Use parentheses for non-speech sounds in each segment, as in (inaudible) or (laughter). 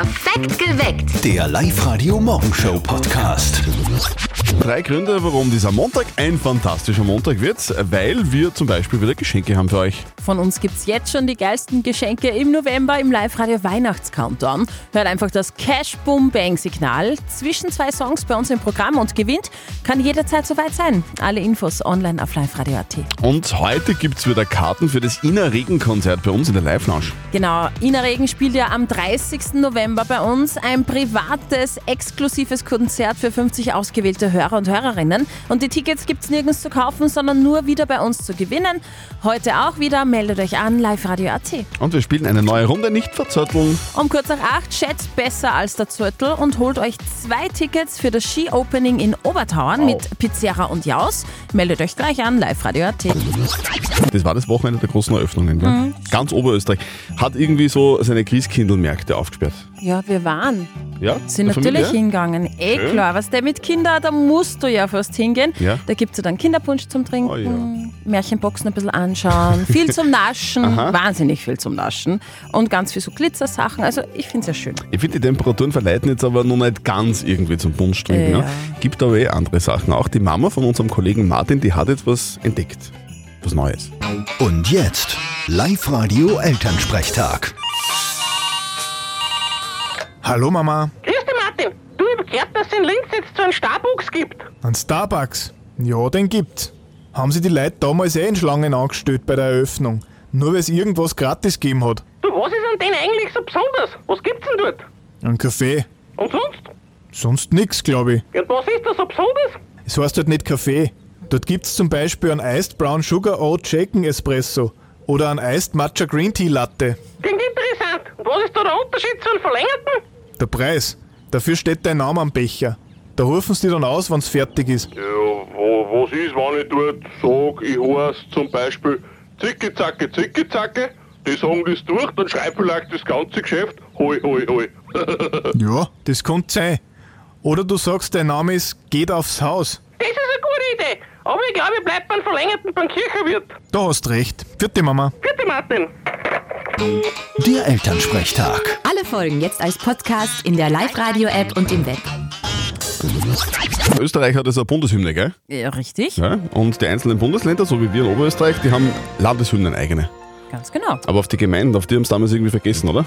Perfekt geweckt. Der Live-Radio-Morgenshow-Podcast. Drei Gründe, warum dieser Montag ein fantastischer Montag wird, weil wir zum Beispiel wieder Geschenke haben für euch. Von uns gibt's jetzt schon die geilsten Geschenke im November im Live-Radio Weihnachtscountdown. Hört einfach das Cash Boom Bang Signal zwischen zwei Songs bei uns im Programm und gewinnt. Kann jederzeit soweit sein. Alle Infos online auf liveradio.at. Und heute gibt's wieder Karten für das Ina Regen-Konzert bei uns in der Live-Lounge. Genau, Ina Regen spielt ja am 30. November bei uns ein privates, exklusives Konzert für 50 ausgewählte Hörer und Hörerinnen. Und die Tickets gibt's nirgends zu kaufen, sondern nur wieder bei uns zu gewinnen. Heute auch wieder. Meldet euch an, liveradio.at. Und wir spielen eine neue Runde, nicht verzötteln. Um kurz nach acht schätzt besser als der Zürtel und holt euch zwei Tickets für das Ski-Opening in Obertauern mit Pizzera und Jaus. Meldet euch gleich an, liveradio.at. Das war das Wochenende der großen Eröffnungen. gell? Ganz Oberösterreich hat irgendwie so seine Christkindlmärkte aufgesperrt. Ja, wir waren. Ja? Sind natürlich Familie? hingegangen. Eh Schön. klar, was der mit Kindern, da musst du ja fast hingehen. Ja. Da gibt es ja dann Kinderpunsch zum Trinken, Oh ja. Märchenboxen ein bisschen anschauen, viel zum Naschen, (laughs) Aha. wahnsinnig viel zum Naschen und ganz viel so Glitzersachen. Also ich finde es ja schön. Ich finde, die Temperaturen verleiten jetzt aber noch nicht ganz irgendwie zum Punsch trinken. Ja. Ne? Gibt aber eh andere Sachen. Auch die Mama von unserem Kollegen Martin, die hat jetzt was entdeckt. Was Neues. Und jetzt Live-Radio Elternsprechtag. Hallo Mama. Grüß dich, Martin. Du, ich hab gehört, dass es in Linz jetzt so einen Starbucks gibt. Ein Starbucks. Ja, den gibt's. Haben sie die Leute damals eh in Schlangen angestellt bei der Eröffnung. Nur weil es irgendwas gratis gegeben hat. Du, was ist an denen eigentlich so besonders? Was gibt's denn dort? Ein Kaffee. Und sonst? Sonst nix, glaube ich. Ja, und was ist da so besonders? Es heißt halt nicht Kaffee. Dort gibt's zum Beispiel einen Iced Brown Sugar Oat Shaken Espresso oder einen Iced Matcha Green Tea Latte. Klingt interessant. Und was ist da der Unterschied zu einem verlängerten? Der Preis. Dafür steht dein Name am Becher. Da rufen sie dann aus, wenn's fertig ist. Ja, wo, was ist, wenn ich dort sag, ich heiß zum Beispiel Zicke, Zacke, Zicke, Zacke? Die sagen das durch, dann schreibt vielleicht das ganze Geschäft Hoi, hoi, hoi. (laughs) Ja, das kann sein. Oder du sagst, dein Name ist Geht aufs Haus. Das ist eine gute Idee. Aber ich glaube, ich bleib beim verlängerten beim Kirchenwirt. Da hast recht. Vierte Mama. Bitte, Martin. Der Elternsprechtag. Alle Folgen jetzt als Podcast in der Live-Radio-App und im Web. Österreich hat also eine Bundeshymne, gell? Ja, richtig. Ja? Und die einzelnen Bundesländer, so wie wir in Oberösterreich, die haben Landeshymnen eigene. Ganz genau. Aber auf die Gemeinden, auf die haben es damals irgendwie vergessen, oder?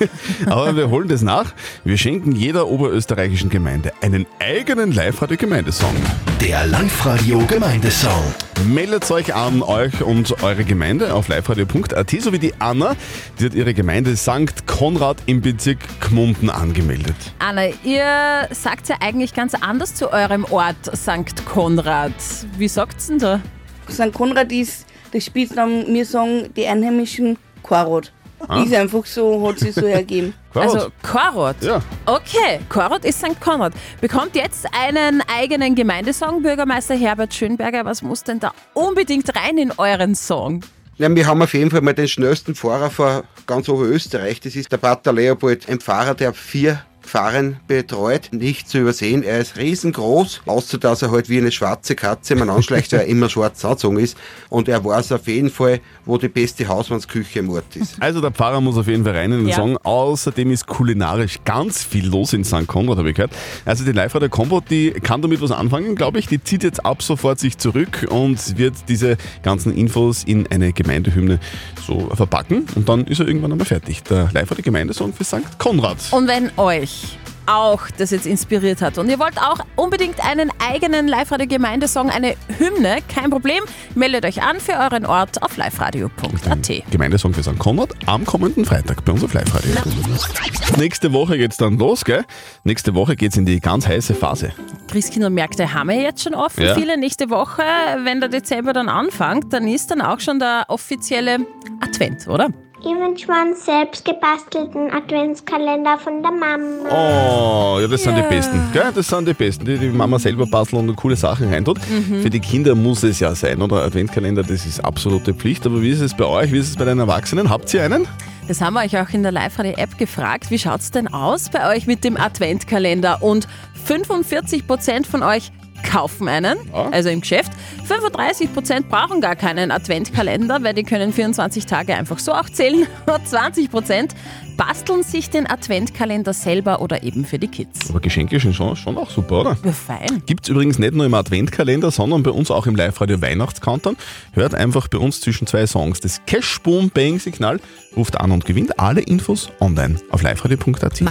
(laughs) Aber wir holen das nach. Wir schenken jeder oberösterreichischen Gemeinde einen eigenen Live-Radio-Gemeindesong. Der Live-Radio-Gemeindesong. Meldet euch an, euch und eure Gemeinde auf liveradio.at, sowie die Anna, die hat ihre Gemeinde St. Konrad im Bezirk Gmunden angemeldet. Anna, ihr sagt ja eigentlich ganz anders zu eurem Ort St. Konrad. Wie sagt's denn da? St. Konrad ist der Spitznamen, wir sagen die Einheimischen Korot. Ist einfach so, hat sich so ergeben. (laughs) Konrad? Also Korot. Ja. Okay, Korot ist St. Konrad. Bekommt jetzt einen eigenen Gemeindesong, Bürgermeister Herbert Schönberger. Was muss denn da unbedingt rein in euren Song? Ja, wir haben auf jeden Fall mal den schnellsten Fahrer von ganz Oberösterreich. Das ist der Pater Leopold, ein Fahrer, der vier Fahren betreut. Nicht zu übersehen, er ist riesengroß, außer dass er halt wie eine schwarze Katze man anschleicht, weil er immer schwarz angezogen ist. Und er weiß auf jeden Fall, wo die beste Hausmannsküche im Ort ist. Also der Pfarrer muss auf jeden Fall rein in den Ja. Song. Außerdem ist kulinarisch ganz viel los in St. Konrad, habe ich gehört. Also die live radio Combo, die kann damit was anfangen, glaube ich. Die zieht jetzt ab sofort sich zurück und wird diese ganzen Infos in eine Gemeindehymne so verpacken. Und dann ist er irgendwann einmal fertig. Der live radio Gemeindesong für St. Konrad. Und wenn euch auch das jetzt inspiriert hat und ihr wollt auch unbedingt einen eigenen Live-Radio-Gemeindesong, eine Hymne, kein Problem, meldet euch an für euren Ort auf liveradio.at. Gemeindesong für St. Konrad am kommenden Freitag bei uns auf Live-Radio. Nächste Woche geht's dann los, gell? Nächste Woche geht's in die ganz heiße Phase. Christkindlmärkte haben wir jetzt schon offen, Ja. viele nächste Woche. Wenn der Dezember dann anfängt, dann ist dann auch schon der offizielle Advent, oder? Ich wünsche mir einen selbst gebastelten Adventskalender von der Mama. Oh, ja, das sind die Besten. Gell? Das sind die Besten, die die Mama selber basteln und coole Sachen reintut. Für die Kinder muss es ja sein, oder? Adventkalender, das ist absolute Pflicht. Aber wie ist es bei euch? Wie ist es bei den Erwachsenen? Habt ihr einen? Das haben wir euch auch in der Live-Radio-App gefragt. Wie schaut's denn aus bei euch mit dem Adventkalender? Und 45% von euch kaufen einen, also im Geschäft. 35% brauchen gar keinen Adventkalender, weil die können 24 Tage einfach so auch zählen. (laughs) Und 20% basteln sich den Adventkalender selber oder eben für die Kids. Aber Geschenke sind schon, schon auch super, oder? Ja, fein. Gibt es übrigens nicht nur im Adventkalender, sondern bei uns auch im Live-Radio Weihnachtskanton. Hört einfach bei uns zwischen zwei Songs das Cash Boom Bang Signal, ruft an und gewinnt alle Infos online auf liveradio.at.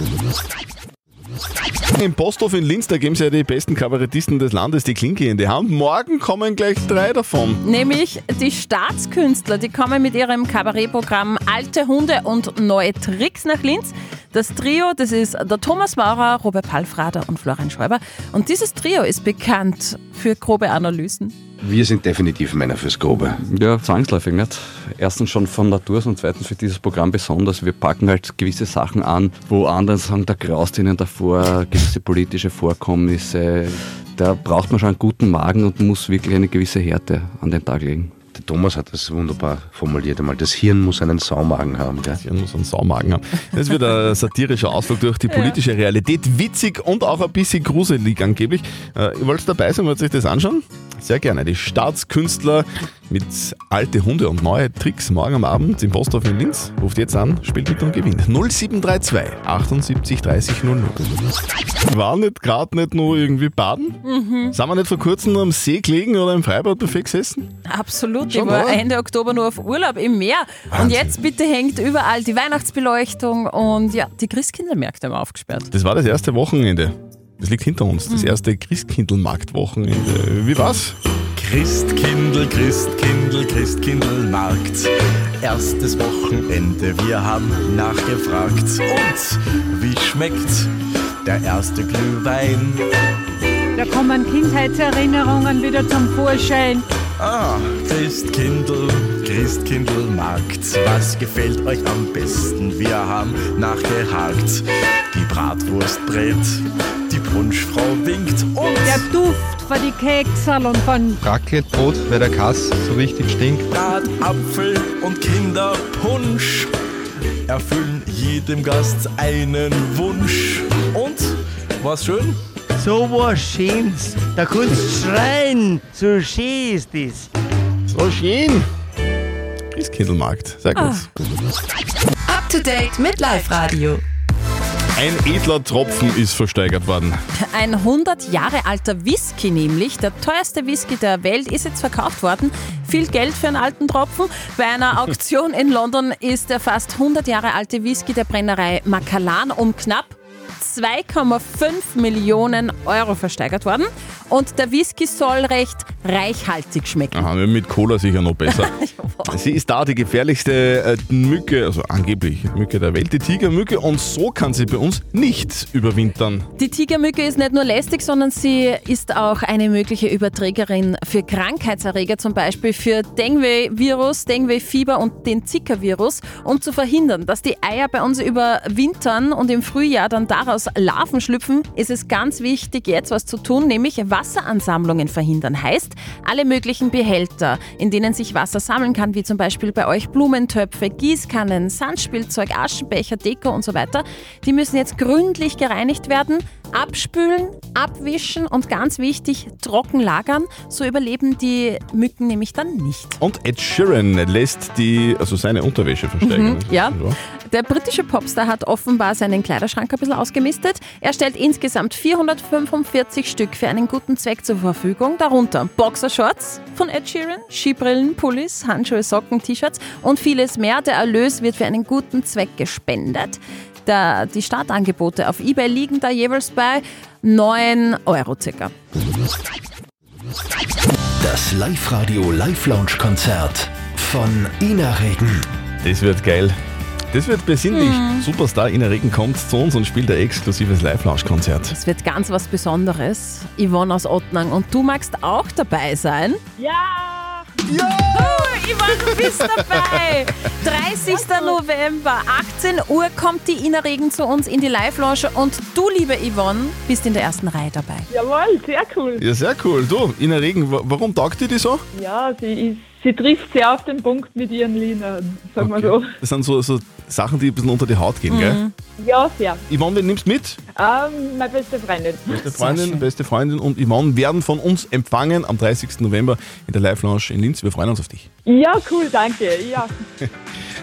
Im Posthof in Linz, da geben sie ja die besten Kabarettisten des Landes die Klinke in die Hand. Morgen kommen gleich drei davon. Nämlich die Staatskünstler, die kommen mit ihrem Kabarettprogramm Alte Hunde und neue Tricks nach Linz. Das Trio, das ist der Thomas Maurer, Robert Palfrader und Florian Schäuber. Und dieses Trio ist bekannt für grobe Analysen. Wir sind definitiv Männer fürs Grobe. Ja, zwangsläufig nicht. Erstens schon von Natur aus und zweitens für dieses Programm besonders. Wir packen halt gewisse Sachen an, wo andere sagen, da graust ihnen davor, gewisse politische Vorkommnisse. Da braucht man schon einen guten Magen und muss wirklich eine gewisse Härte an den Tag legen. Der Thomas hat das wunderbar formuliert einmal. Das Hirn muss einen Saumagen haben. Gell? Das Hirn muss einen Saumagen haben. Das wird ein satirischer Ausflug durch die politische Realität. Witzig und auch ein bisschen gruselig angeblich. Äh, ihr wollt dabei sein, wollt ihr euch das anschauen? Sehr gerne. Die Staatskünstler mit alte Hunde und neue Tricks morgen am Abend im Posthof in Linz. Ruft jetzt an, spielt mit und gewinnt. 0732 78 30 00. War nicht gerade nicht nur irgendwie baden? Mhm. Sind wir nicht vor kurzem am See gelegen oder im Freibadbuffet gesessen? Absolut. Schon, ich war oder? Ende Oktober nur auf Urlaub im Meer. Und jetzt bitte hängt überall die Weihnachtsbeleuchtung und ja, die Christkindlmärkte haben aufgesperrt. Das war das erste Wochenende. Das liegt hinter uns. Das erste Christkindlmarktwochenende. Wie war's? Christkindl, Christkindl, Christkindlmarkt. Erstes Wochenende, wir haben nachgefragt. Und wie schmeckt der erste Glühwein? Da kommen Kindheitserinnerungen wieder zum Vorschein. Ah, Christkindl, Christkindlmarkt. Was gefällt euch am besten? Wir haben nachgehakt. Die Bratwurst brät, Punschfrau winkt und Der Duft von die Keksal und von Raclettebrot, weil der Kass so richtig stinkt. Bratapfel und Kinderpunsch erfüllen jedem Gast einen Wunsch. Und war's schön? So was Schönes. Da kannst du schreien. So schön ist das. So schön. Christkindlmarkt. Sehr gut. Up to date mit Live Radio. Ein edler Tropfen ist versteigert worden. Ein 100 Jahre alter Whisky nämlich, der teuerste Whisky der Welt, ist jetzt verkauft worden. Viel Geld für einen alten Tropfen. Bei einer (laughs) Auktion in London ist der fast 100 Jahre alte Whisky der Brennerei Macallan um knapp 2,5 Millionen Euro versteigert worden. Und der Whisky soll recht reichhaltig schmecken. Aha, mit Cola sicher noch besser. (laughs) Sie ist da die gefährlichste äh, Mücke, also angeblich Mücke der Welt, die Tigermücke. Und so kann sie bei uns nicht überwintern. Die Tigermücke ist nicht nur lästig, sondern sie ist auch eine mögliche Überträgerin für Krankheitserreger, zum Beispiel für Dengue-Virus, Dengue-Fieber und den Zika-Virus. Um zu verhindern, dass die Eier bei uns überwintern und im Frühjahr dann daraus Larven schlüpfen, ist es ganz wichtig, jetzt was zu tun, nämlich Wasseransammlungen verhindern. Heißt, alle möglichen Behälter, in denen sich Wasser sammeln kann, wie zum Beispiel bei euch Blumentöpfe, Gießkannen, Sandspielzeug, Aschenbecher, Deko und so weiter, die müssen jetzt gründlich gereinigt werden, abspülen, abwischen und ganz wichtig, trocken lagern. So überleben die Mücken nämlich dann nicht. Und Ed Sheeran lässt die, also seine Unterwäsche versteigern. Mhm, ja. Der britische Popstar hat offenbar seinen Kleiderschrank ein bisschen ausgemistet. Er stellt insgesamt 445 Stück für einen guten Zweck zur Verfügung, darunter Boxershorts von Ed Sheeran, Skibrillen, Pullis, Handschuhe, Socken, T-Shirts und vieles mehr. Der Erlös wird für einen guten Zweck gespendet. Der, die Startangebote auf eBay liegen da jeweils bei 9 Euro circa. Das Live-Radio Live-Lounge-Konzert von Ina Regen. Das wird geil. Das wird besinnlich. Mhm. Superstar Ina Regen kommt zu uns und spielt ein exklusives Live-Lounge-Konzert. Es wird ganz was Besonderes. Yvonne aus Ottnang und du magst auch dabei sein. Ja! Ja! Oh, Yvonne, du bist dabei! (laughs) 30. November, 18 Uhr kommt die Ina Regen zu uns in die Live-Lounge und du, liebe Yvonne, bist in der ersten Reihe dabei. Jawohl, sehr cool. Ja, sehr cool. Du, Ina Regen, wa- warum taugt dir die so? Ja, sie, ist, sie trifft sehr auf den Punkt mit ihren Liedern, sagen wir so. Das sind so, so Sachen, die ein bisschen unter die Haut gehen, gell? Ja, sehr. Yvonne, wen nimmst du mit? Ähm, meine beste Freundin. Beste Freundin, beste Freundin und Yvonne werden von uns empfangen am 30. November in der Live-Lounge in Linz. Wir freuen uns auf dich. Ja, cool, danke. Ja. (laughs)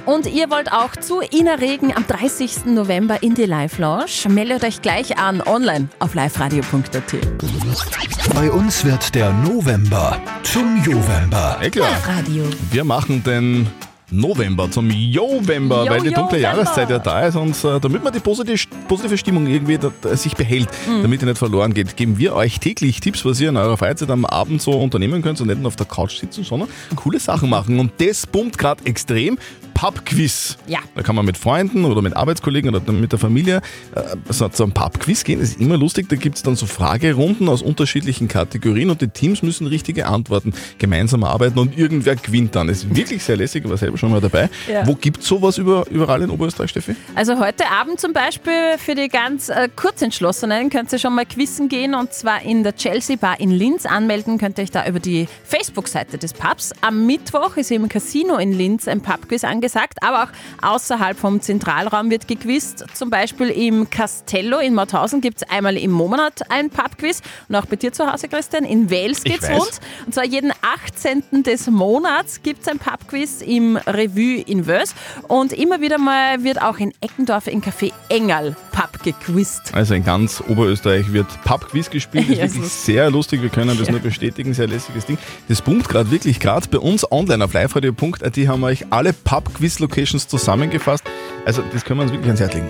Und ihr wollt auch zu Ina Regen am 30. November in die Live-Lounge? Meldet euch gleich an online auf liveradio.at. Bei uns wird der November zum Jovember. Eh klar. Radio. Wir machen den November zum Jovember, Jo, weil die dunkle. Jahreszeit ja da ist und äh, damit man die positive, positive Stimmung irgendwie da, da, sich behält, Mhm. damit die nicht verloren geht, geben wir euch täglich Tipps, was ihr in eurer Freizeit am Abend so unternehmen könnt und nicht nur auf der Couch sitzen, sondern coole Sachen machen. Und das pumpt gerade extrem. Pub-Quiz. Ja. Da kann man mit Freunden oder mit Arbeitskollegen oder mit der Familie äh, so zu einem Pub-Quiz gehen. Das ist immer lustig. Da gibt es dann so Fragerunden aus unterschiedlichen Kategorien und die Teams müssen richtige Antworten gemeinsam arbeiten und irgendwer gewinnt dann. Das ist wirklich sehr lässig, war selber schon mal dabei. Ja. Wo gibt es sowas über, überall in Oberösterreich, Steffi? Also heute Abend zum Beispiel für die ganz äh, Kurzentschlossenen könnt ihr schon mal quizzen gehen und zwar in der Chelsea Bar in Linz. Anmelden könnt ihr euch da über die Facebook-Seite des Pubs. Am Mittwoch ist im Casino in Linz ein Pubquiz angesagt, aber auch außerhalb vom Zentralraum wird gequizt. Zum Beispiel im Castello in Mauthausen gibt es einmal im Monat ein Pubquiz und auch bei dir zu Hause, Christian, in Wales geht's weiß. rund. Und zwar jeden 18. des Monats gibt es ein Pubquiz im Revue in Wös. Und immer wieder mal wird auch in Eckendorf im Café Engerl Pub gequizt. Also in ganz Oberösterreich wird Pub-Quiz gespielt. Das (laughs) ist Ja, wirklich sehr lustig. Wir können das nur bestätigen. Sehr lässiges Ding. Das pumpt gerade wirklich gerade bei uns online auf liveradio.at haben wir euch alle Pub-Quiz-Locations zusammengefasst. Also das können wir uns wirklich ans Herz legen.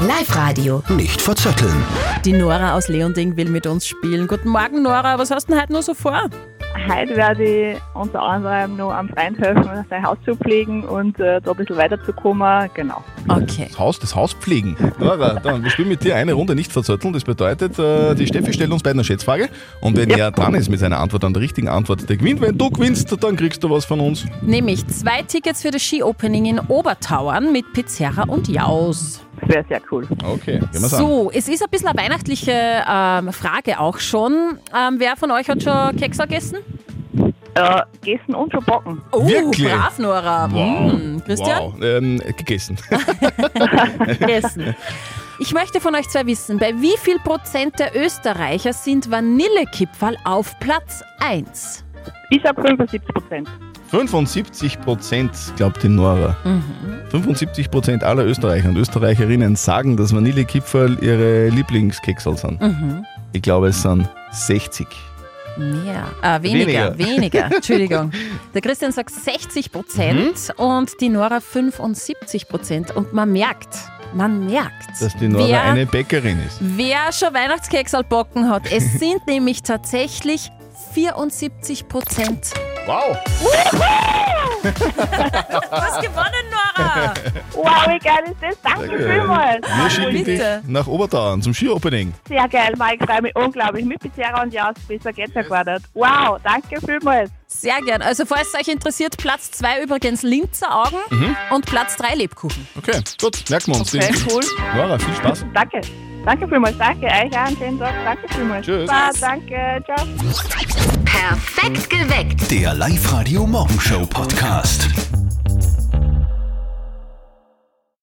Live-Radio. Nicht verzetteln. Die Nora aus Leonding will mit uns spielen. Guten Morgen, Nora. Was hast du denn heute noch so vor? Heute werde ich unter anderem noch am Freund helfen, sein Haus zu pflegen und äh, da ein bisschen weiterzukommen. Genau. Okay. Das Haus, das Haus pflegen. Nora, dann, wir spielen mit dir eine Runde nicht verzötteln. Das bedeutet, äh, die Steffi stellt uns beiden eine Schätzfrage. Und wenn er dran ist mit seiner Antwort an der richtigen Antwort, der gewinnt. Wenn du gewinnst, dann kriegst du was von uns. Nämlich zwei Tickets für das Ski-Opening in Obertauern mit Pizzeria und Jaus. Das wäre sehr cool. Okay, gehen wir's an. So, es ist ein bisschen eine weihnachtliche ähm, Frage auch schon. Ähm, wer von euch hat schon Kekse gegessen? Äh, gegessen und schon backen. Oh, Wirklich? brav, Nora. Wow. Mm, Christian? Wow. Ähm, gegessen. (laughs) Essen. Ich möchte von euch zwei wissen, bei wie viel Prozent der Österreicher sind Vanillekipferl auf Platz 1? Ich sag 75 Prozent. 75 Prozent, glaubt die Nora. Mhm. 75 Prozent aller Österreicher und Österreicherinnen sagen, dass Vanillekipferl ihre Lieblingskekse sind. Mhm. Ich glaube, es sind 60. Mehr. Ah, weniger, Weniger. weniger. (laughs) Entschuldigung. Der Christian sagt 60 Prozent Mhm. und die Nora 75 Prozent. Und man merkt, man merkt, Dass die Nora wer, eine Bäckerin ist. wer schon Weihnachtskeks al backen hat. Es (laughs) sind nämlich tatsächlich 74 Prozent. Wow! Du hast gewonnen, Nora! Wow, wie geil ist das? Danke vielmals. Wir schicken dich bitte. nach Obertauern zum Ski-Opening. Sehr geil, Mike. Ich freue mich unglaublich. Mit Pizzeria und Jaus, besser geht's ja gar nicht. Wow, danke vielmals. Sehr gern. Also, falls es euch interessiert, Platz 2 übrigens Linzer Augen Mhm. und Platz 3 Lebkuchen. Okay, gut, merken wir uns. Okay, Den- cool. Nora, viel Spaß. Danke. Danke vielmals. Danke. Euch auch einen schönen Tag. Danke vielmals. Tschüss. Super, danke. Ciao. Perfekt geweckt. Der Live-Radio Morgenshow Podcast.